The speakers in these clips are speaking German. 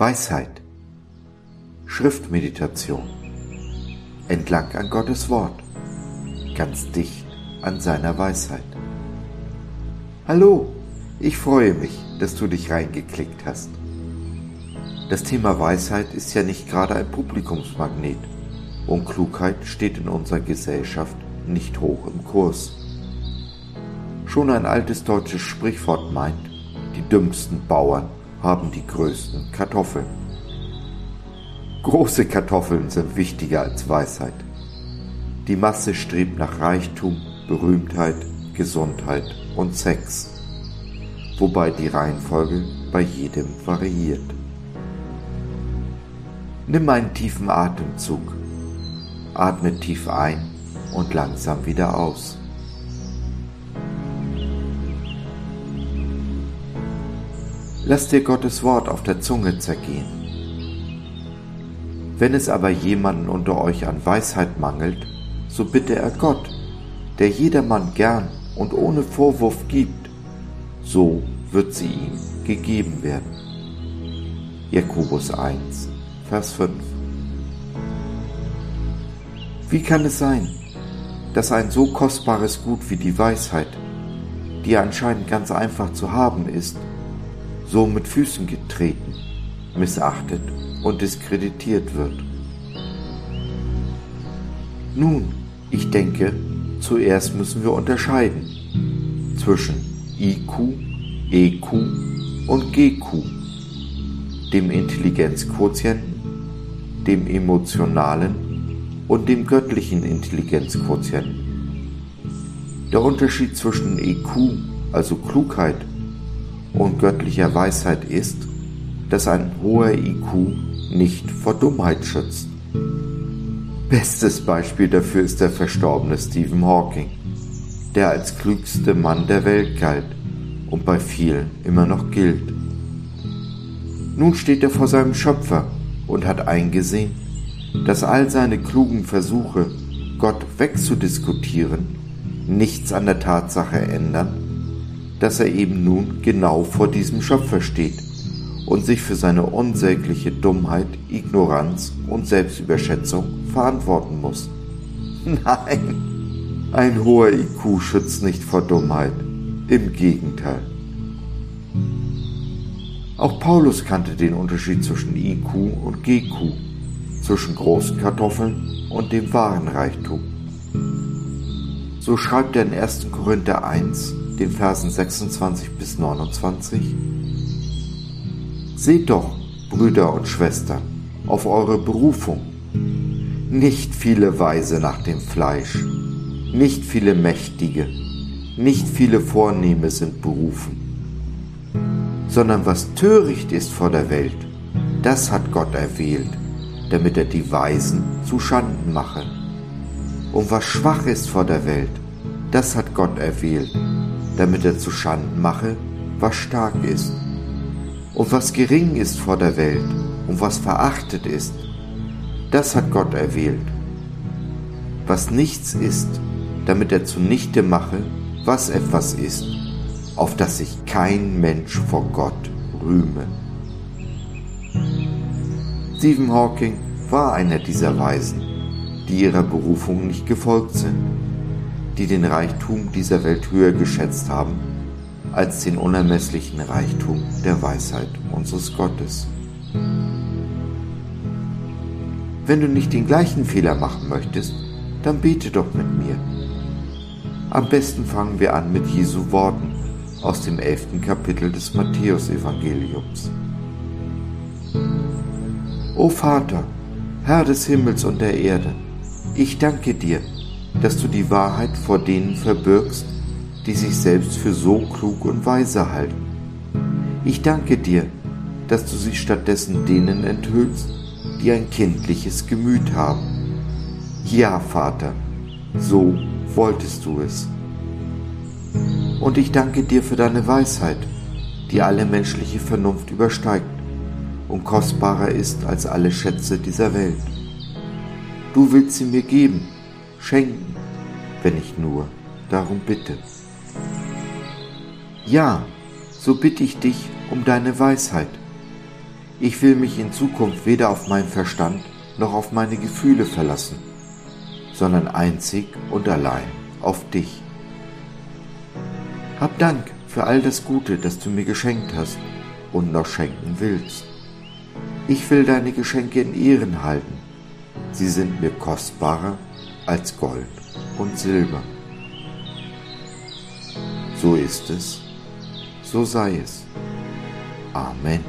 Weisheit. Schriftmeditation. Entlang an Gottes Wort. Ganz dicht an seiner Weisheit. Hallo, ich freue mich, dass du dich reingeklickt hast. Das Thema Weisheit ist ja nicht gerade ein Publikumsmagnet und Klugheit steht in unserer Gesellschaft nicht hoch im Kurs. Schon ein altes deutsches Sprichwort meint, die dümmsten Bauern haben die größten Kartoffeln. Große Kartoffeln sind wichtiger als Weisheit. Die Masse strebt nach Reichtum, Berühmtheit, Gesundheit und Sex, wobei die Reihenfolge bei jedem variiert. Nimm einen tiefen Atemzug, atme tief ein und langsam wieder aus. Lass dir Gottes Wort auf der Zunge zergehen. Wenn es aber jemanden unter euch an Weisheit mangelt, so bitte er Gott, der jedermann gern und ohne Vorwurf gibt, so wird sie ihm gegeben werden. Jakobus 1, Vers 5 Wie kann es sein, dass ein so kostbares Gut wie die Weisheit, die anscheinend ganz einfach zu haben ist, so mit Füßen getreten, missachtet und diskreditiert wird. Nun, ich denke, zuerst müssen wir unterscheiden zwischen IQ, EQ und GQ, dem Intelligenzquotienten, dem emotionalen und dem göttlichen Intelligenzquotienten. Der Unterschied zwischen EQ, also Klugheit, und göttlicher Weisheit ist, dass ein hoher IQ nicht vor Dummheit schützt. Bestes Beispiel dafür ist der verstorbene Stephen Hawking, der als klügste Mann der Welt galt und bei vielen immer noch gilt. Nun steht er vor seinem Schöpfer und hat eingesehen, dass all seine klugen Versuche, Gott wegzudiskutieren, nichts an der Tatsache ändern, dass er eben nun genau vor diesem Schöpfer steht und sich für seine unsägliche Dummheit, Ignoranz und Selbstüberschätzung verantworten muss. Nein, ein hoher IQ schützt nicht vor Dummheit, im Gegenteil. Auch Paulus kannte den Unterschied zwischen IQ und GQ, zwischen großen Kartoffeln und dem wahren Reichtum. So schreibt er in 1. Korinther 1, den Versen 26 bis 29. Seht doch, Brüder und Schwestern, auf eure Berufung. Nicht viele Weise nach dem Fleisch, nicht viele Mächtige, nicht viele Vornehme sind berufen, sondern was töricht ist vor der Welt, das hat Gott erwählt, damit er die Weisen zu Schanden mache. Und was schwach ist vor der Welt, das hat Gott erwählt, damit er zu Schanden mache, was stark ist. Und was gering ist vor der Welt und was verachtet ist, das hat Gott erwählt. Was nichts ist, damit er zunichte mache, was etwas ist, auf das sich kein Mensch vor Gott rühme. Stephen Hawking war einer dieser Weisen, die ihrer Berufung nicht gefolgt sind die den Reichtum dieser Welt höher geschätzt haben als den unermesslichen Reichtum der Weisheit unseres Gottes. Wenn du nicht den gleichen Fehler machen möchtest, dann bete doch mit mir. Am besten fangen wir an mit Jesu Worten aus dem elften Kapitel des Matthäusevangeliums. O Vater, Herr des Himmels und der Erde, ich danke dir, dass du die Wahrheit vor denen verbirgst, die sich selbst für so klug und weise halten. Ich danke dir, dass du sie stattdessen denen enthüllst, die ein kindliches Gemüt haben. Ja, Vater, so wolltest du es. Und ich danke dir für deine Weisheit, die alle menschliche Vernunft übersteigt und kostbarer ist als alle Schätze dieser Welt. Du willst sie mir geben, schenken, wenn ich nur darum bitte. Ja, so bitte ich dich um deine Weisheit. Ich will mich in Zukunft weder auf meinen Verstand noch auf meine Gefühle verlassen, sondern einzig und allein auf dich. Hab Dank für all das Gute, das du mir geschenkt hast und noch schenken willst. Ich will deine Geschenke in Ehren halten. Sie sind mir kostbarer als Gold und Silber. So ist es, so sei es. Amen.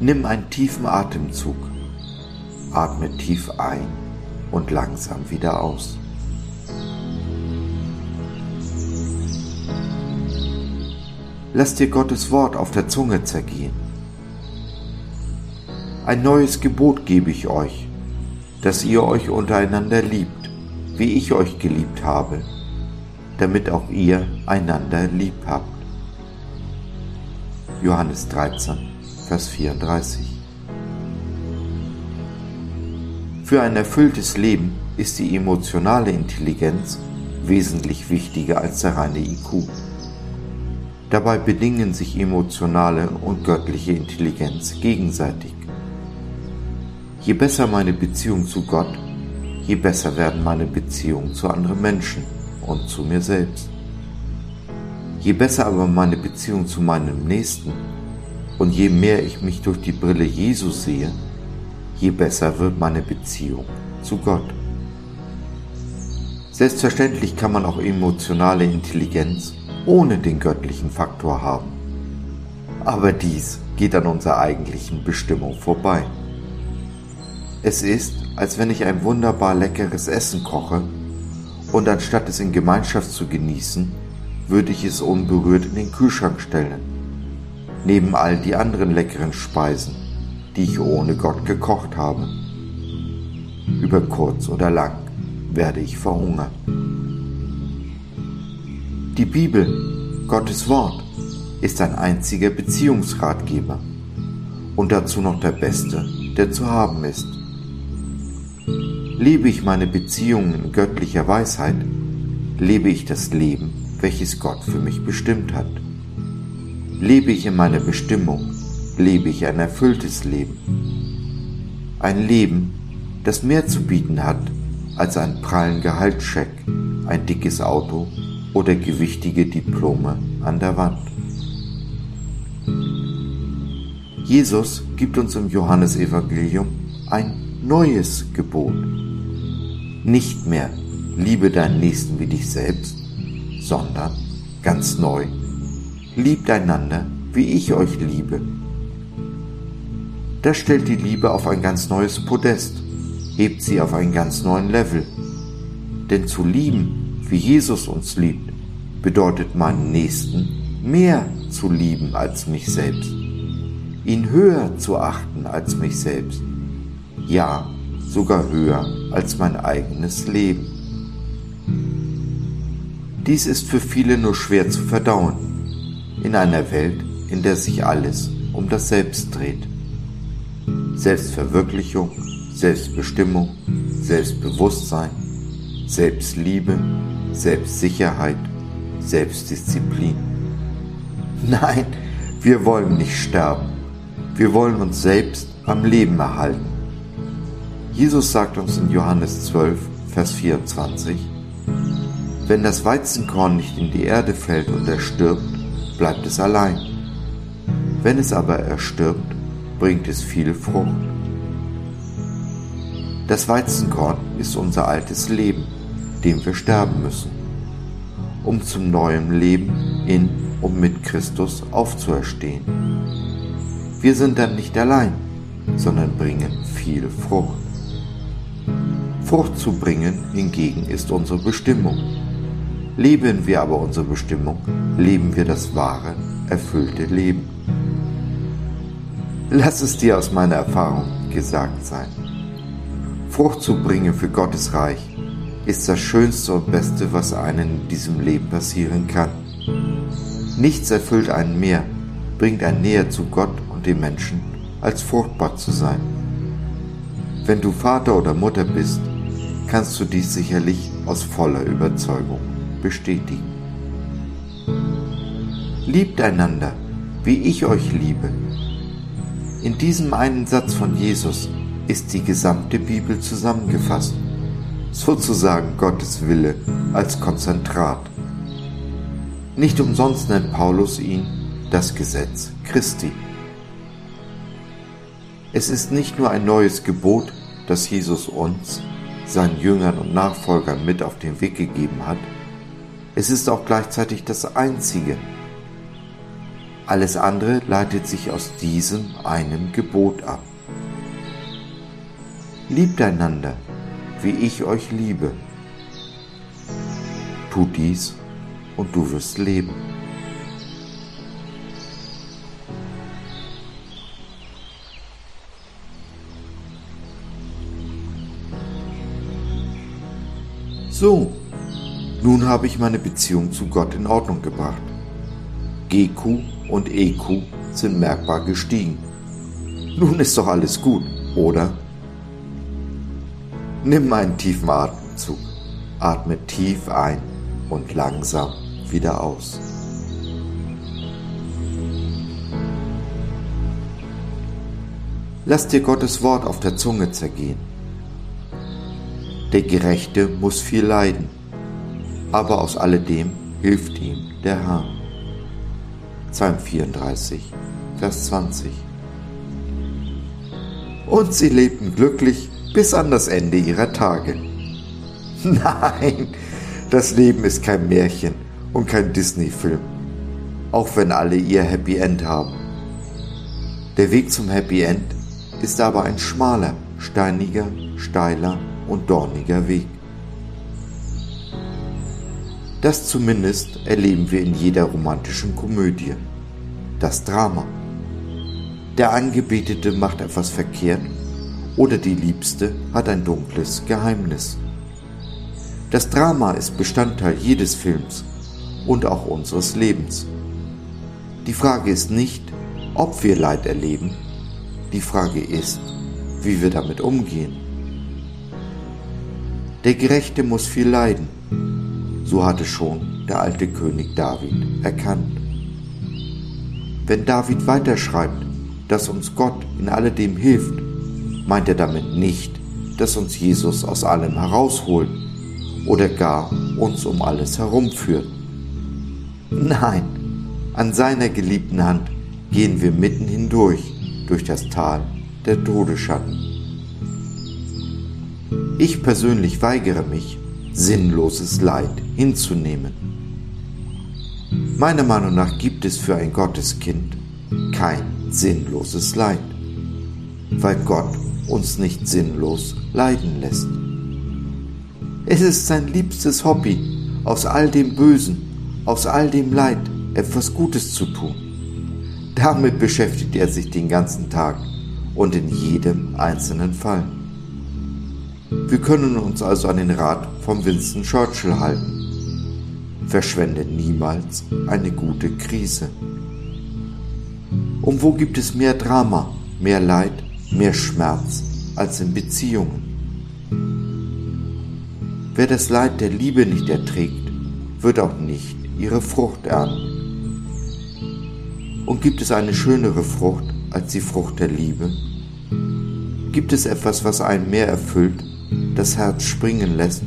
Nimm einen tiefen Atemzug. Atme tief ein und langsam wieder aus. Lass dir Gottes Wort auf der Zunge zergehen. Ein neues Gebot gebe ich euch, dass ihr euch untereinander liebt, wie ich euch geliebt habe, damit auch ihr einander lieb habt. Johannes 13 Vers 34. Für ein erfülltes Leben ist die emotionale Intelligenz wesentlich wichtiger als der reine IQ. Dabei bedingen sich emotionale und göttliche Intelligenz gegenseitig. Je besser meine Beziehung zu Gott, je besser werden meine Beziehungen zu anderen Menschen und zu mir selbst. Je besser aber meine Beziehung zu meinem Nächsten, und je mehr ich mich durch die Brille Jesu sehe, je besser wird meine Beziehung zu Gott. Selbstverständlich kann man auch emotionale Intelligenz ohne den göttlichen Faktor haben. Aber dies geht an unserer eigentlichen Bestimmung vorbei. Es ist, als wenn ich ein wunderbar leckeres Essen koche und anstatt es in Gemeinschaft zu genießen, würde ich es unberührt in den Kühlschrank stellen neben all die anderen leckeren Speisen, die ich ohne Gott gekocht habe. Über kurz oder lang werde ich verhungern. Die Bibel, Gottes Wort, ist ein einziger Beziehungsratgeber und dazu noch der beste, der zu haben ist. Lebe ich meine Beziehungen in göttlicher Weisheit, lebe ich das Leben, welches Gott für mich bestimmt hat. Lebe ich in meiner Bestimmung, lebe ich ein erfülltes Leben. Ein Leben, das mehr zu bieten hat als ein prallen Gehaltscheck, ein dickes Auto oder gewichtige Diplome an der Wand. Jesus gibt uns im Johannesevangelium ein neues Gebot. Nicht mehr liebe deinen Nächsten wie dich selbst, sondern ganz neu liebt einander, wie ich euch liebe. Das stellt die Liebe auf ein ganz neues Podest, hebt sie auf einen ganz neuen Level. Denn zu lieben, wie Jesus uns liebt, bedeutet meinen Nächsten mehr zu lieben als mich selbst, ihn höher zu achten als mich selbst, ja sogar höher als mein eigenes Leben. Dies ist für viele nur schwer zu verdauen, in einer Welt, in der sich alles um das Selbst dreht. Selbstverwirklichung, Selbstbestimmung, Selbstbewusstsein, Selbstliebe, Selbstsicherheit, Selbstdisziplin. Nein, wir wollen nicht sterben. Wir wollen uns selbst am Leben erhalten. Jesus sagt uns in Johannes 12, Vers 24, wenn das Weizenkorn nicht in die Erde fällt und erstirbt, bleibt es allein. Wenn es aber erstirbt, bringt es viel Frucht. Das Weizenkorn ist unser altes Leben, dem wir sterben müssen, um zum neuen Leben in und mit Christus aufzuerstehen. Wir sind dann nicht allein, sondern bringen viel Frucht. Frucht zu bringen hingegen ist unsere Bestimmung. Leben wir aber unsere Bestimmung, leben wir das wahre, erfüllte Leben. Lass es dir aus meiner Erfahrung gesagt sein. Frucht zu bringen für Gottes Reich ist das Schönste und Beste, was einem in diesem Leben passieren kann. Nichts erfüllt einen mehr, bringt einen näher zu Gott und den Menschen, als fruchtbar zu sein. Wenn du Vater oder Mutter bist, kannst du dies sicherlich aus voller Überzeugung bestätigen. Liebt einander, wie ich euch liebe. In diesem einen Satz von Jesus ist die gesamte Bibel zusammengefasst, sozusagen Gottes Wille als Konzentrat. Nicht umsonst nennt Paulus ihn das Gesetz Christi. Es ist nicht nur ein neues Gebot, das Jesus uns, seinen Jüngern und Nachfolgern mit auf den Weg gegeben hat, es ist auch gleichzeitig das einzige. Alles andere leitet sich aus diesem einem Gebot ab. Liebt einander, wie ich euch liebe. Tu dies und du wirst leben. So, nun habe ich meine Beziehung zu Gott in Ordnung gebracht. GQ und EQ sind merkbar gestiegen. Nun ist doch alles gut, oder? Nimm einen tiefen Atemzug. Atme tief ein und langsam wieder aus. Lass dir Gottes Wort auf der Zunge zergehen. Der Gerechte muss viel leiden, aber aus alledem hilft ihm der Herr. Psalm 34, Vers 20. Und sie lebten glücklich bis an das Ende ihrer Tage. Nein, das Leben ist kein Märchen und kein Disney-Film, auch wenn alle ihr Happy End haben. Der Weg zum Happy End ist aber ein schmaler, steiniger, steiler und dorniger Weg. Das zumindest erleben wir in jeder romantischen Komödie. Das Drama. Der Angebetete macht etwas verkehrt oder die Liebste hat ein dunkles Geheimnis. Das Drama ist Bestandteil jedes Films und auch unseres Lebens. Die Frage ist nicht, ob wir Leid erleben, die Frage ist, wie wir damit umgehen. Der Gerechte muss viel leiden. So hatte schon der alte König David erkannt. Wenn David weiterschreibt, dass uns Gott in alledem hilft, meint er damit nicht, dass uns Jesus aus allem herausholt oder gar uns um alles herumführt. Nein, an seiner geliebten Hand gehen wir mitten hindurch durch das Tal der Todesschatten. Ich persönlich weigere mich, sinnloses Leid hinzunehmen. Meiner Meinung nach gibt es für ein Gotteskind kein sinnloses Leid, weil Gott uns nicht sinnlos leiden lässt. Es ist sein liebstes Hobby, aus all dem Bösen, aus all dem Leid etwas Gutes zu tun. Damit beschäftigt er sich den ganzen Tag und in jedem einzelnen Fall. Wir können uns also an den Rat von Winston Churchill halten. Verschwende niemals eine gute Krise. Und wo gibt es mehr Drama, mehr Leid, mehr Schmerz als in Beziehungen? Wer das Leid der Liebe nicht erträgt, wird auch nicht ihre Frucht ernten. Und gibt es eine schönere Frucht als die Frucht der Liebe? Gibt es etwas, was einen mehr erfüllt das Herz springen lässt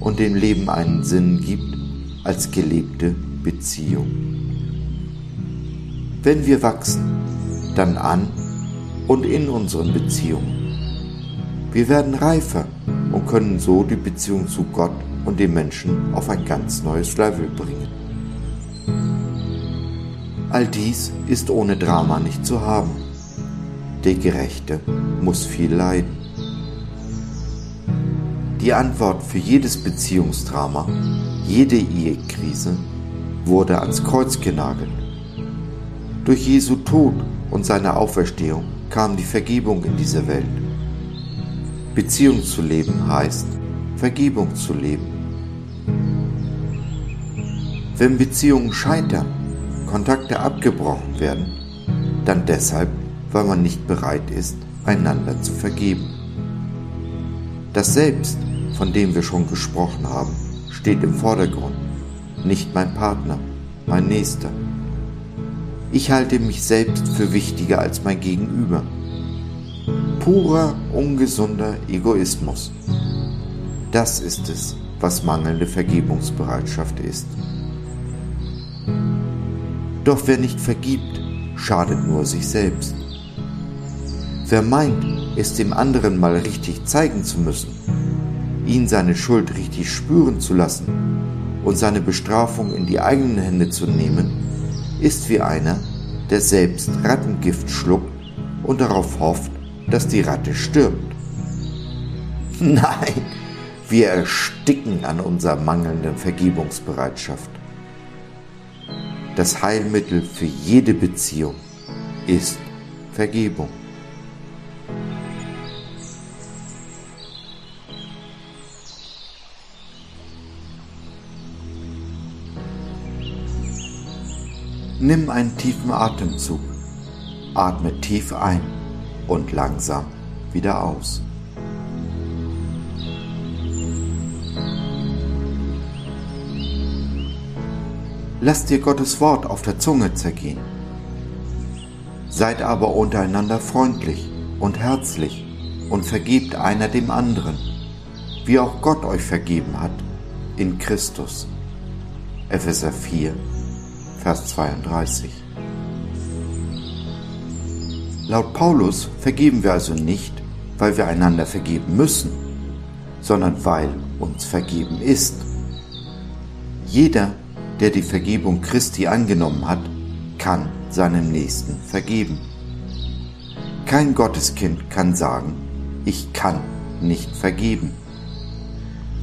und dem Leben einen Sinn gibt als gelebte Beziehung. Wenn wir wachsen, dann an und in unseren Beziehungen. Wir werden reifer und können so die Beziehung zu Gott und dem Menschen auf ein ganz neues Level bringen. All dies ist ohne Drama nicht zu haben. Der Gerechte muss viel leiden. Die Antwort für jedes Beziehungsdrama, jede Ehekrise wurde ans Kreuz genagelt. Durch Jesu Tod und seine Auferstehung kam die Vergebung in diese Welt. Beziehung zu leben heißt, Vergebung zu leben. Wenn Beziehungen scheitern, Kontakte abgebrochen werden, dann deshalb, weil man nicht bereit ist, einander zu vergeben. Das Selbst von dem wir schon gesprochen haben, steht im Vordergrund, nicht mein Partner, mein Nächster. Ich halte mich selbst für wichtiger als mein Gegenüber. Purer, ungesunder Egoismus. Das ist es, was mangelnde Vergebungsbereitschaft ist. Doch wer nicht vergibt, schadet nur sich selbst. Wer meint, es dem anderen mal richtig zeigen zu müssen, ihn seine Schuld richtig spüren zu lassen und seine Bestrafung in die eigenen Hände zu nehmen, ist wie einer, der selbst Rattengift schluckt und darauf hofft, dass die Ratte stirbt. Nein, wir ersticken an unserer mangelnden Vergebungsbereitschaft. Das Heilmittel für jede Beziehung ist Vergebung. Nimm einen tiefen Atemzug. Atme tief ein und langsam wieder aus. Lass dir Gottes Wort auf der Zunge zergehen. Seid aber untereinander freundlich und herzlich und vergebt einer dem anderen, wie auch Gott euch vergeben hat in Christus. Epheser 4, Vers 32. Laut Paulus vergeben wir also nicht, weil wir einander vergeben müssen, sondern weil uns vergeben ist. Jeder, der die Vergebung Christi angenommen hat, kann seinem Nächsten vergeben. Kein Gotteskind kann sagen, ich kann nicht vergeben.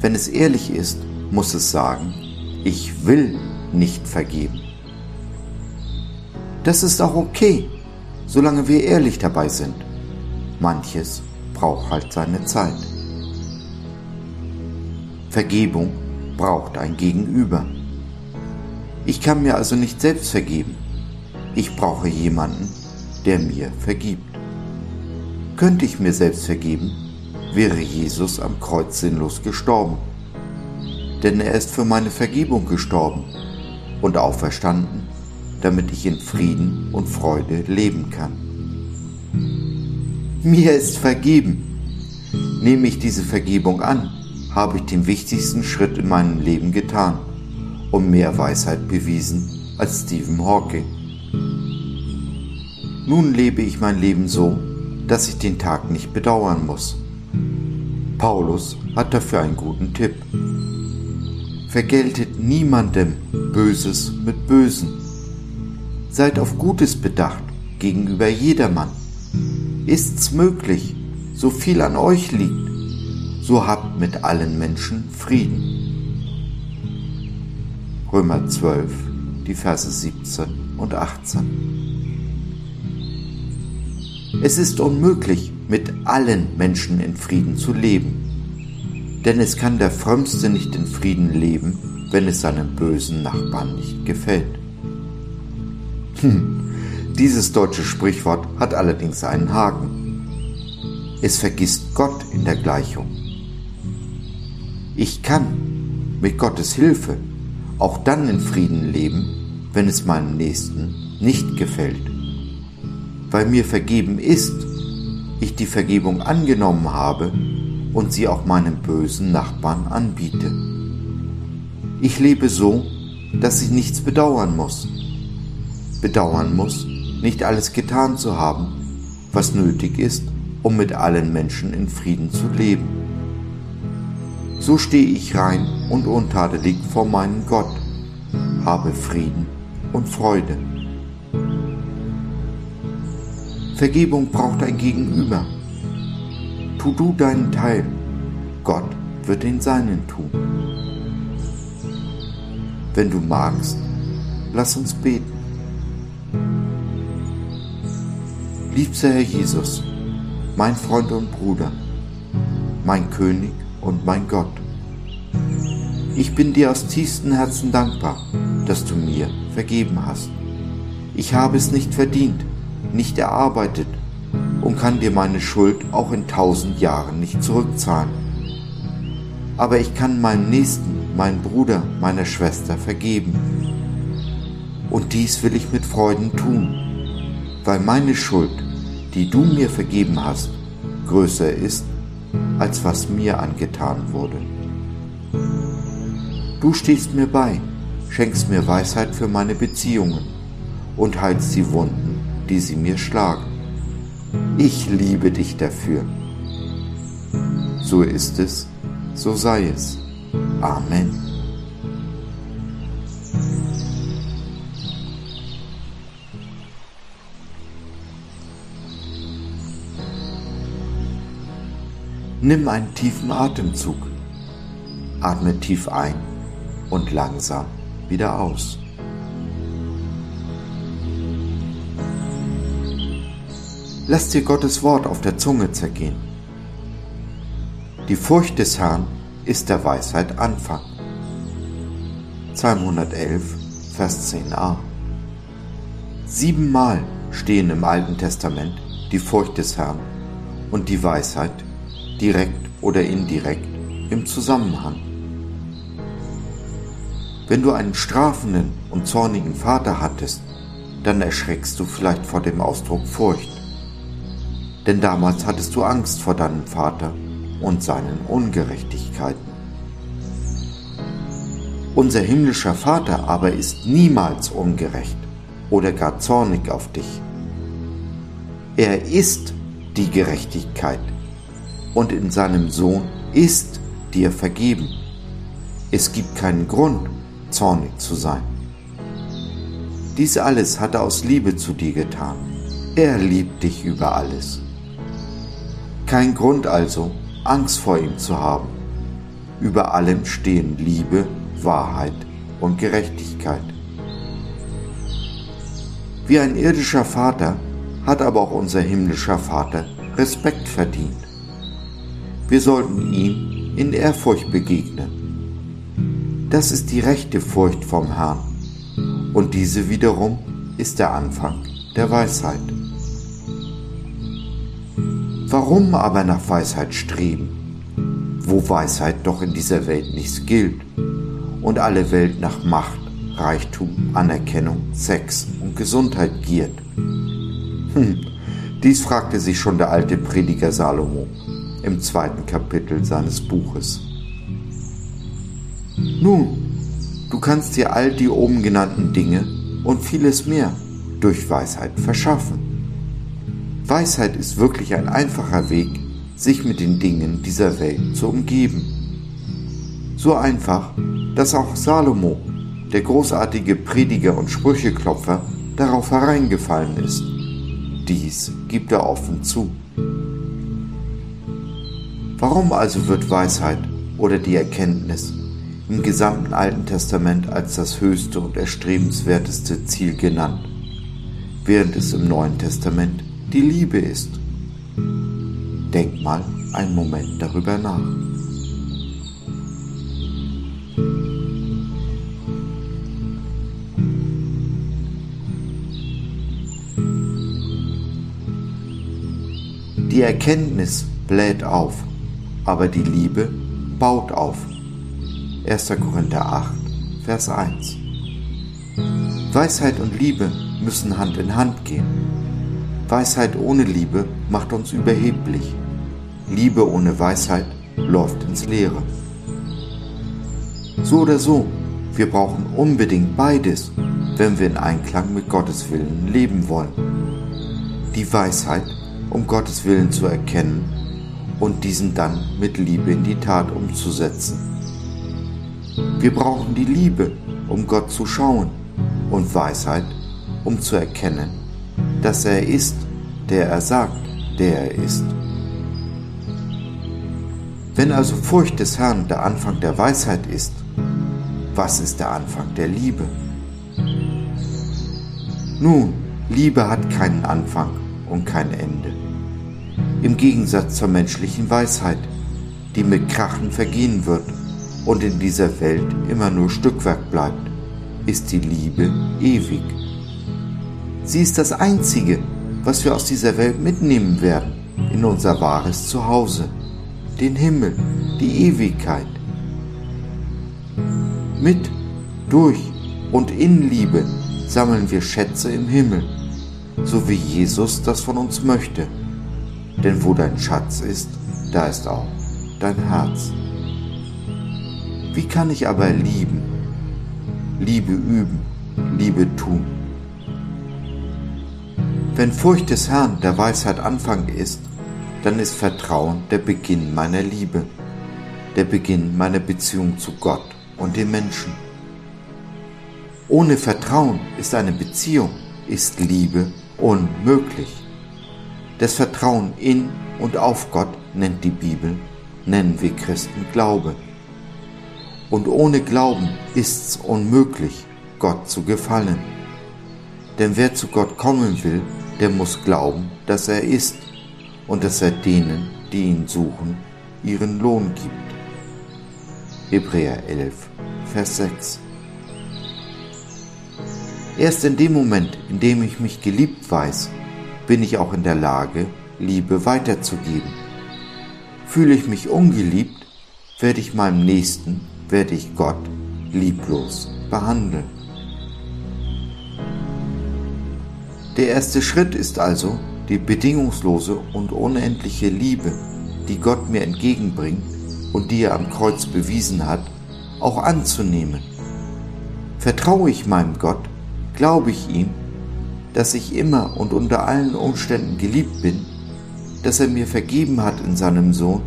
Wenn es ehrlich ist, muss es sagen, ich will nicht vergeben. Das ist auch okay, solange wir ehrlich dabei sind. Manches braucht halt seine Zeit. Vergebung braucht ein Gegenüber. Ich kann mir also nicht selbst vergeben. Ich brauche jemanden, der mir vergibt. Könnte ich mir selbst vergeben, wäre Jesus am Kreuz sinnlos gestorben. Denn er ist für meine Vergebung gestorben und auferstanden damit ich in Frieden und Freude leben kann. Mir ist vergeben. Nehme ich diese Vergebung an, habe ich den wichtigsten Schritt in meinem Leben getan und mehr Weisheit bewiesen als Stephen Hawking. Nun lebe ich mein Leben so, dass ich den Tag nicht bedauern muss. Paulus hat dafür einen guten Tipp. Vergeltet niemandem Böses mit Bösen Seid auf Gutes bedacht gegenüber jedermann. Ist's möglich, so viel an euch liegt, so habt mit allen Menschen Frieden. Römer 12, die Verse 17 und 18. Es ist unmöglich, mit allen Menschen in Frieden zu leben, denn es kann der Frömmste nicht in Frieden leben, wenn es seinem bösen Nachbarn nicht gefällt. Hm. Dieses deutsche Sprichwort hat allerdings einen Haken. Es vergisst Gott in der Gleichung. Ich kann mit Gottes Hilfe auch dann in Frieden leben, wenn es meinem Nächsten nicht gefällt. Weil mir vergeben ist, ich die Vergebung angenommen habe und sie auch meinem bösen Nachbarn anbiete. Ich lebe so, dass ich nichts bedauern muss bedauern muss, nicht alles getan zu haben, was nötig ist, um mit allen Menschen in Frieden zu leben. So stehe ich rein und untadelig vor meinem Gott, habe Frieden und Freude. Vergebung braucht ein Gegenüber. Tu du deinen Teil, Gott wird den seinen tun. Wenn du magst, lass uns beten. Liebster Herr Jesus, mein Freund und Bruder, mein König und mein Gott, ich bin dir aus tiefstem Herzen dankbar, dass du mir vergeben hast. Ich habe es nicht verdient, nicht erarbeitet und kann dir meine Schuld auch in tausend Jahren nicht zurückzahlen. aber ich kann meinem Nächsten, meinem Bruder, meiner Schwester vergeben. Und dies will ich mit Freuden tun, weil meine Schuld, die du mir vergeben hast, größer ist, als was mir angetan wurde. Du stehst mir bei, schenkst mir Weisheit für meine Beziehungen und heilst die Wunden, die sie mir schlagen. Ich liebe dich dafür. So ist es, so sei es. Amen. Nimm einen tiefen Atemzug. Atme tief ein und langsam wieder aus. Lass dir Gottes Wort auf der Zunge zergehen. Die Furcht des Herrn ist der Weisheit Anfang. Psalm 111, Vers 10a. Siebenmal stehen im Alten Testament die Furcht des Herrn und die Weisheit direkt oder indirekt im Zusammenhang. Wenn du einen strafenden und zornigen Vater hattest, dann erschreckst du vielleicht vor dem Ausdruck Furcht. Denn damals hattest du Angst vor deinem Vater und seinen Ungerechtigkeiten. Unser himmlischer Vater aber ist niemals ungerecht oder gar zornig auf dich. Er ist die Gerechtigkeit und in seinem Sohn ist dir vergeben. Es gibt keinen Grund, zornig zu sein. Dies alles hat er aus Liebe zu dir getan. Er liebt dich über alles. Kein Grund also, Angst vor ihm zu haben. Über allem stehen Liebe, Wahrheit und Gerechtigkeit. Wie ein irdischer Vater hat aber auch unser himmlischer Vater Respekt verdient. Wir sollten ihm in Ehrfurcht begegnen das ist die rechte Furcht vom Herrn. Und diese wiederum ist der Anfang der Weisheit. Warum aber nach Weisheit streben, wo Weisheit doch in dieser Welt nichts gilt und alle Welt nach Macht, Reichtum, Anerkennung, Sex und Gesundheit giert? Hm, dies fragte sich schon der alte Prediger Salomo im zweiten Kapitel seines Buches. Nun, du kannst dir all die oben genannten Dinge und vieles mehr durch Weisheit verschaffen. Weisheit ist wirklich ein einfacher Weg, sich mit den Dingen dieser Welt zu umgeben. So einfach, dass auch Salomo, der großartige Prediger und Sprücheklopfer, darauf hereingefallen ist. Dies gibt er offen zu. Warum also wird Weisheit oder die Erkenntnis im gesamten Alten Testament als das höchste und erstrebenswerteste Ziel genannt, während es im Neuen Testament die Liebe ist. Denk mal einen Moment darüber nach. Die Erkenntnis bläht auf, aber die Liebe baut auf. 1. Korinther 8, Vers 1. Weisheit und Liebe müssen Hand in Hand gehen. Weisheit ohne Liebe macht uns überheblich. Liebe ohne Weisheit läuft ins Leere. So oder so, wir brauchen unbedingt beides, wenn wir in Einklang mit Gottes Willen leben wollen. Die Weisheit, um Gottes Willen zu erkennen und diesen dann mit Liebe in die Tat umzusetzen. Wir brauchen die Liebe, um Gott zu schauen und Weisheit, um zu erkennen, dass er ist, der er sagt, der er ist. Wenn also Furcht des Herrn der Anfang der Weisheit ist, was ist der Anfang der Liebe? Nun, Liebe hat keinen Anfang und kein Ende. Im Gegensatz zur menschlichen Weisheit, die mit Krachen vergehen wird und in dieser Welt immer nur Stückwerk bleibt, ist die Liebe ewig. Sie ist das Einzige, was wir aus dieser Welt mitnehmen werden in unser wahres Zuhause, den Himmel, die Ewigkeit, Mit, durch und in Liebe sammeln wir Schätze im Himmel, so wie Jesus das von uns möchte. Denn wo dein Schatz ist, da ist auch dein Herz. Wie kann ich aber lieben? Liebe üben, Liebe tun. Wenn Furcht des Herrn der Weisheit Anfang ist, dann ist Vertrauen der Beginn meiner Liebe, der Beginn meiner Beziehung zu Gott und den Menschen. Ohne Vertrauen ist eine Beziehung, ist Liebe unmöglich. Das Vertrauen in und auf Gott nennt die Bibel, nennen wir Christen Glaube. Und ohne Glauben ist's unmöglich, Gott zu gefallen. Denn wer zu Gott kommen will, der muss glauben, dass er ist und dass er denen, die ihn suchen, ihren Lohn gibt. Hebräer 11, Vers 6 Erst in dem Moment, in dem ich mich geliebt weiß, bin ich auch in der Lage, Liebe weiterzugeben. Fühle ich mich ungeliebt, werde ich meinem Nächsten, werde ich Gott lieblos behandeln. Der erste Schritt ist also die bedingungslose und unendliche Liebe, die Gott mir entgegenbringt und die er am Kreuz bewiesen hat, auch anzunehmen. Vertraue ich meinem Gott, glaube ich ihm, dass ich immer und unter allen Umständen geliebt bin, dass er mir vergeben hat in seinem Sohn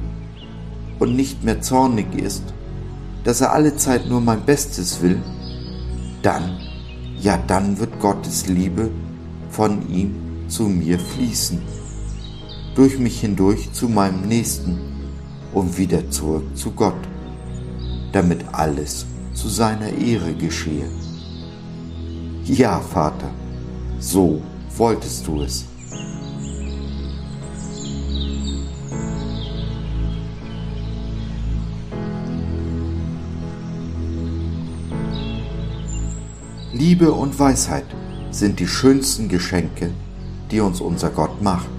und nicht mehr zornig ist, dass er alle Zeit nur mein Bestes will, dann, ja dann wird Gottes Liebe von ihm zu mir fließen, durch mich hindurch zu meinem Nächsten und wieder zurück zu Gott, damit alles zu seiner Ehre geschehe. Ja, Vater, so wolltest du es. Liebe und Weisheit sind die schönsten Geschenke, die uns unser Gott macht.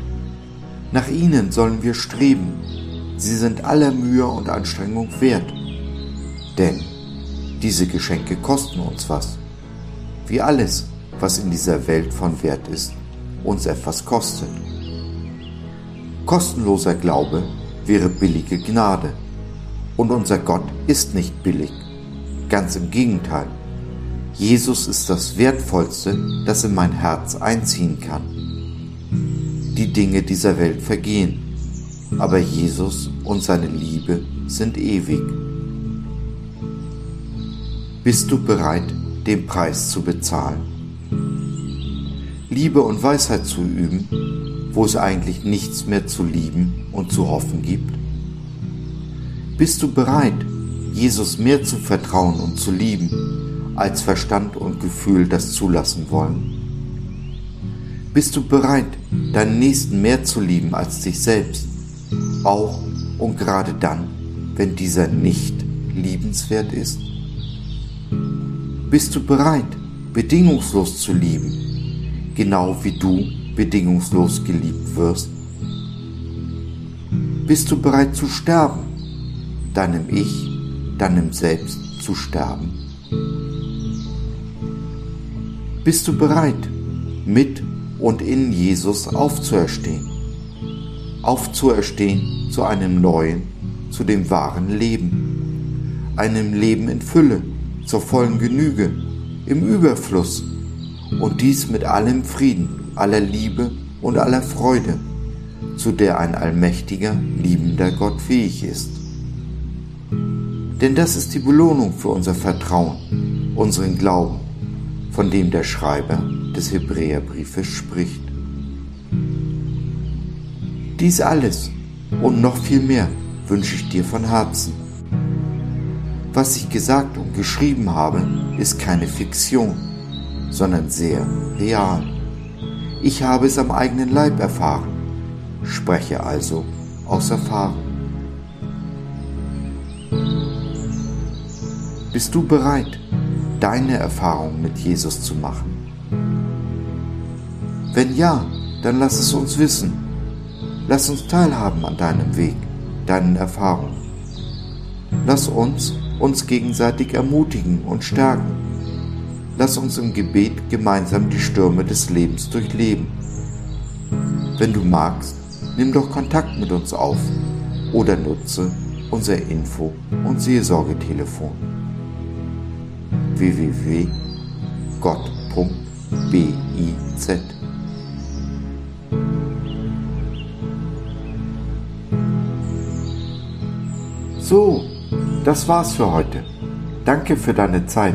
Nach ihnen sollen wir streben. Sie sind aller Mühe und Anstrengung wert. Denn diese Geschenke kosten uns was wie alles, was in dieser Welt von Wert ist, uns etwas kostet. Kostenloser Glaube wäre billige Gnade. Und unser Gott ist nicht billig. Ganz im Gegenteil. Jesus ist das Wertvollste, das in mein Herz einziehen kann. Die Dinge dieser Welt vergehen, aber Jesus und seine Liebe sind ewig. Bist du bereit, den Preis zu bezahlen. Liebe und Weisheit zu üben, wo es eigentlich nichts mehr zu lieben und zu hoffen gibt? Bist du bereit, Jesus mehr zu vertrauen und zu lieben, als Verstand und Gefühl das zulassen wollen? Bist du bereit, deinen Nächsten mehr zu lieben als dich selbst, auch und gerade dann, wenn dieser nicht liebenswert ist? Bist du bereit, bedingungslos zu lieben, genau wie du bedingungslos geliebt wirst? Bist du bereit zu sterben, deinem Ich, deinem Selbst zu sterben? Bist du bereit, mit und in Jesus aufzuerstehen? Aufzuerstehen zu einem neuen, zu dem wahren Leben, einem Leben in Fülle, zur vollen Genüge, im Überfluss und dies mit allem Frieden, aller Liebe und aller Freude, zu der ein allmächtiger, liebender Gott fähig ist. Denn das ist die Belohnung für unser Vertrauen, unseren Glauben, von dem der Schreiber des Hebräerbriefes spricht. Dies alles und noch viel mehr wünsche ich dir von Herzen was ich gesagt und geschrieben habe, ist keine Fiktion, sondern sehr real. Ich habe es am eigenen Leib erfahren, spreche also aus Erfahrung. Bist du bereit, deine Erfahrung mit Jesus zu machen? Wenn ja, dann lass es uns wissen. Lass uns teilhaben an deinem Weg, deinen Erfahrungen. Lass uns uns gegenseitig ermutigen und stärken. Lass uns im Gebet gemeinsam die Stürme des Lebens durchleben. Wenn du magst, nimm doch Kontakt mit uns auf oder nutze unser Info- und Seelsorgetelefon www.gott.biz So, das war's für heute. Danke für deine Zeit.